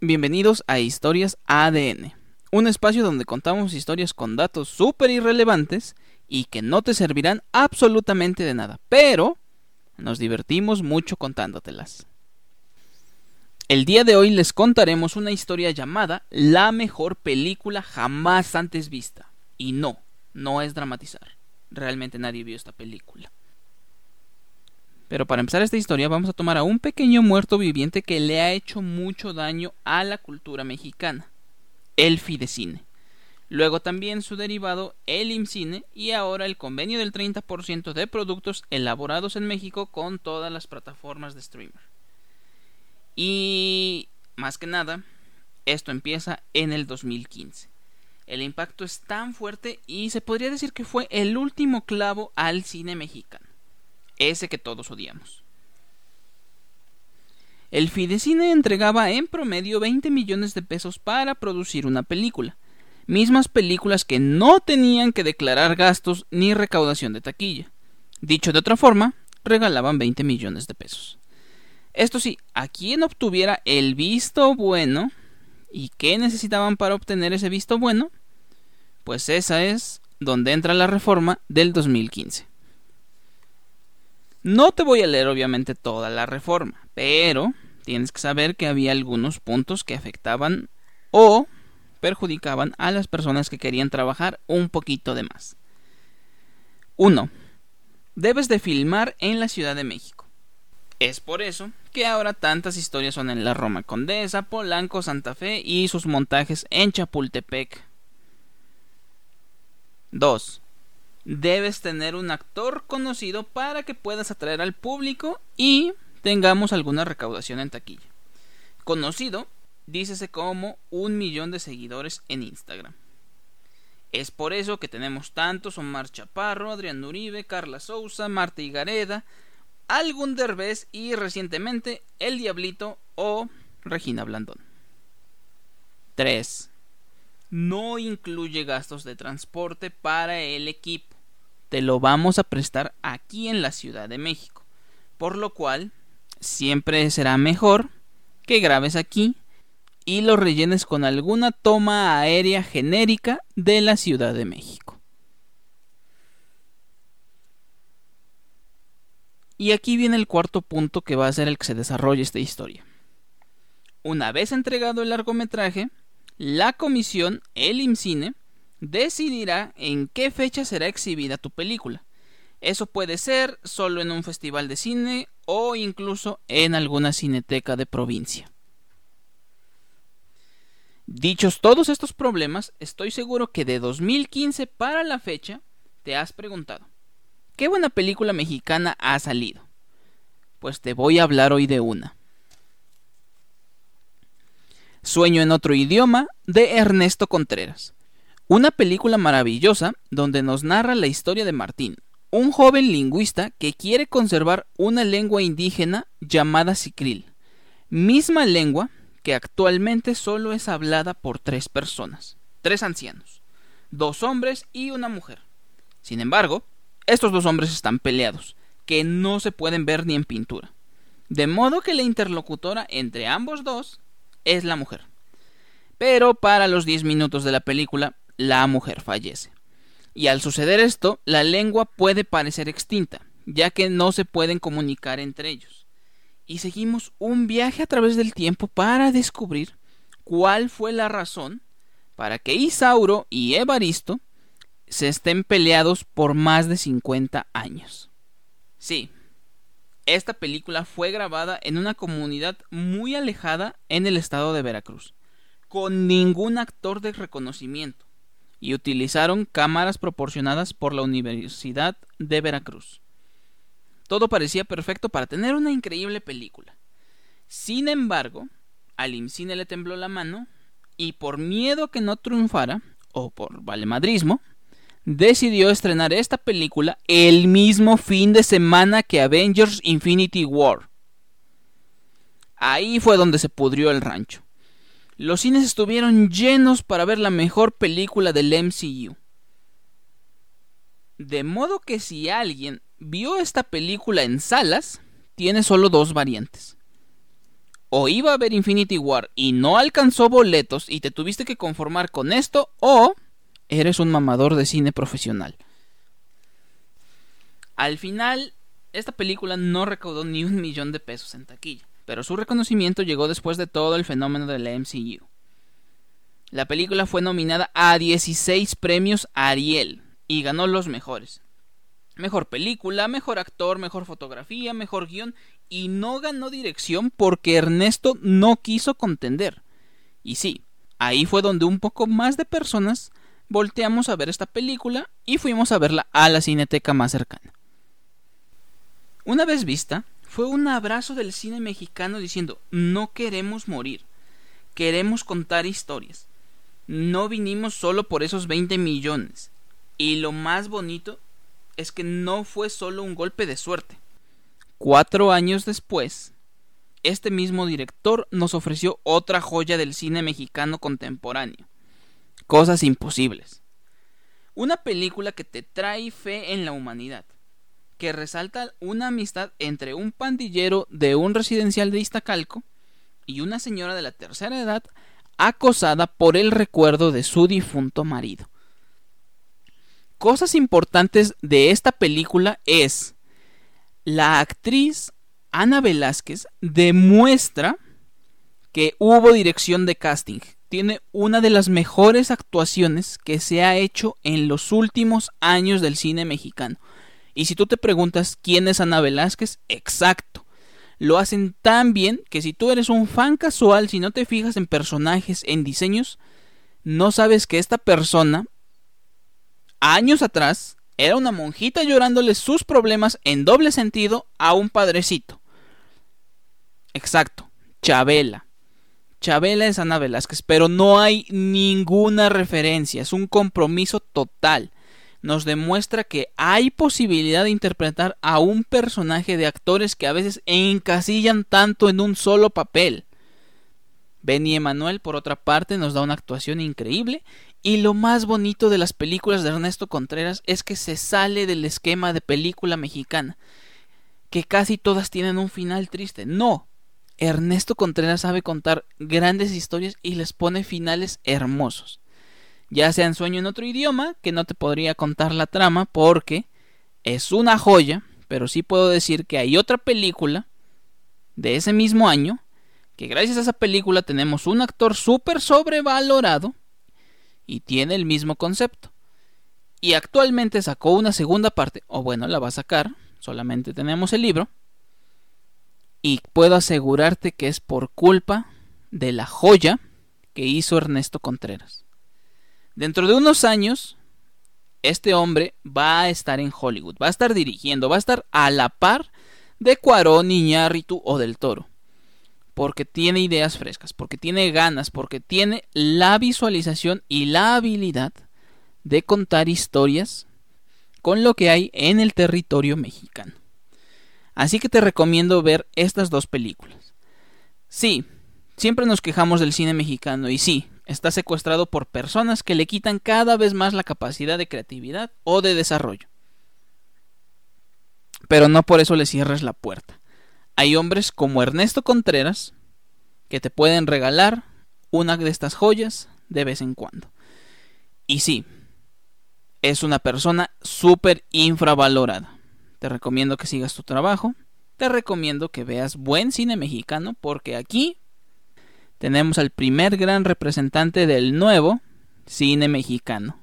Bienvenidos a Historias ADN, un espacio donde contamos historias con datos súper irrelevantes y que no te servirán absolutamente de nada, pero nos divertimos mucho contándotelas. El día de hoy les contaremos una historia llamada La mejor película jamás antes vista. Y no, no es dramatizar. Realmente nadie vio esta película. Pero para empezar esta historia vamos a tomar a un pequeño muerto viviente que le ha hecho mucho daño a la cultura mexicana, el Fidecine. Luego también su derivado, el IMCINE, y ahora el convenio del 30% de productos elaborados en México con todas las plataformas de streamer. Y más que nada, esto empieza en el 2015. El impacto es tan fuerte y se podría decir que fue el último clavo al cine mexicano ese que todos odiamos. El Fidecine entregaba en promedio 20 millones de pesos para producir una película, mismas películas que no tenían que declarar gastos ni recaudación de taquilla. Dicho de otra forma, regalaban 20 millones de pesos. Esto sí, a quien obtuviera el visto bueno, ¿y qué necesitaban para obtener ese visto bueno? Pues esa es donde entra la reforma del 2015. No te voy a leer obviamente toda la reforma, pero tienes que saber que había algunos puntos que afectaban o perjudicaban a las personas que querían trabajar un poquito de más. 1. Debes de filmar en la Ciudad de México. Es por eso que ahora tantas historias son en la Roma Condesa, Polanco, Santa Fe y sus montajes en Chapultepec. 2 debes tener un actor conocido para que puedas atraer al público y tengamos alguna recaudación en taquilla. Conocido, dícese como un millón de seguidores en Instagram. Es por eso que tenemos tantos Omar Chaparro, Adrián Uribe, Carla Souza, Marta Higareda, algún Derbez y recientemente El Diablito o Regina Blandón. 3. No incluye gastos de transporte para el equipo te lo vamos a prestar aquí en la Ciudad de México. Por lo cual, siempre será mejor que grabes aquí y lo rellenes con alguna toma aérea genérica de la Ciudad de México. Y aquí viene el cuarto punto que va a ser el que se desarrolle esta historia. Una vez entregado el largometraje, la comisión, el IMCINE, decidirá en qué fecha será exhibida tu película. Eso puede ser solo en un festival de cine o incluso en alguna cineteca de provincia. Dichos todos estos problemas, estoy seguro que de 2015 para la fecha te has preguntado, ¿qué buena película mexicana ha salido? Pues te voy a hablar hoy de una. Sueño en otro idioma de Ernesto Contreras. Una película maravillosa donde nos narra la historia de Martín, un joven lingüista que quiere conservar una lengua indígena llamada sicril, misma lengua que actualmente solo es hablada por tres personas, tres ancianos, dos hombres y una mujer. Sin embargo, estos dos hombres están peleados, que no se pueden ver ni en pintura. De modo que la interlocutora entre ambos dos es la mujer. Pero para los 10 minutos de la película la mujer fallece. Y al suceder esto, la lengua puede parecer extinta, ya que no se pueden comunicar entre ellos. Y seguimos un viaje a través del tiempo para descubrir cuál fue la razón para que Isauro y Evaristo se estén peleados por más de 50 años. Sí, esta película fue grabada en una comunidad muy alejada en el estado de Veracruz, con ningún actor de reconocimiento y utilizaron cámaras proporcionadas por la Universidad de Veracruz. Todo parecía perfecto para tener una increíble película. Sin embargo, al IMCINE le tembló la mano y por miedo que no triunfara, o por valemadrismo, decidió estrenar esta película el mismo fin de semana que Avengers Infinity War. Ahí fue donde se pudrió el rancho los cines estuvieron llenos para ver la mejor película del MCU. De modo que si alguien vio esta película en salas, tiene solo dos variantes. o iba a ver Infinity War y no alcanzó boletos y te tuviste que conformar con esto, o eres un mamador de cine profesional. Al final, esta película no recaudó ni un millón de pesos en taquilla, pero su reconocimiento llegó después de todo el fenómeno de la MCU. La película fue nominada a 16 premios Ariel y ganó los mejores. Mejor película, mejor actor, mejor fotografía, mejor guion y no ganó dirección porque Ernesto no quiso contender. Y sí, ahí fue donde un poco más de personas volteamos a ver esta película y fuimos a verla a la cineteca más cercana. Una vez vista, fue un abrazo del cine mexicano diciendo, no queremos morir, queremos contar historias. No vinimos solo por esos 20 millones. Y lo más bonito es que no fue solo un golpe de suerte. Cuatro años después, este mismo director nos ofreció otra joya del cine mexicano contemporáneo. Cosas imposibles. Una película que te trae fe en la humanidad, que resalta una amistad entre un pandillero de un residencial de Iztacalco y una señora de la tercera edad acosada por el recuerdo de su difunto marido. Cosas importantes de esta película es la actriz Ana Velázquez demuestra que hubo dirección de casting. Tiene una de las mejores actuaciones que se ha hecho en los últimos años del cine mexicano. Y si tú te preguntas quién es Ana Velázquez, exacto. Lo hacen tan bien que si tú eres un fan casual, si no te fijas en personajes, en diseños, no sabes que esta persona, años atrás, era una monjita llorándole sus problemas en doble sentido a un padrecito. Exacto, Chabela. Chabela es Ana Velázquez, pero no hay ninguna referencia, es un compromiso total. Nos demuestra que hay posibilidad de interpretar a un personaje de actores que a veces encasillan tanto en un solo papel. Benny Emanuel, por otra parte, nos da una actuación increíble y lo más bonito de las películas de Ernesto Contreras es que se sale del esquema de película mexicana, que casi todas tienen un final triste. No, Ernesto Contreras sabe contar grandes historias y les pone finales hermosos. Ya sea en sueño en otro idioma, que no te podría contar la trama porque es una joya, pero sí puedo decir que hay otra película de ese mismo año que gracias a esa película tenemos un actor súper sobrevalorado y tiene el mismo concepto. Y actualmente sacó una segunda parte, o bueno, la va a sacar, solamente tenemos el libro. Y puedo asegurarte que es por culpa de la joya que hizo Ernesto Contreras. Dentro de unos años, este hombre va a estar en Hollywood, va a estar dirigiendo, va a estar a la par de Cuarón, Iñárritu o del Toro porque tiene ideas frescas, porque tiene ganas, porque tiene la visualización y la habilidad de contar historias con lo que hay en el territorio mexicano. Así que te recomiendo ver estas dos películas. Sí, siempre nos quejamos del cine mexicano y sí, está secuestrado por personas que le quitan cada vez más la capacidad de creatividad o de desarrollo. Pero no por eso le cierres la puerta hay hombres como Ernesto Contreras que te pueden regalar una de estas joyas de vez en cuando. Y sí, es una persona súper infravalorada. Te recomiendo que sigas tu trabajo. Te recomiendo que veas buen cine mexicano porque aquí tenemos al primer gran representante del nuevo cine mexicano.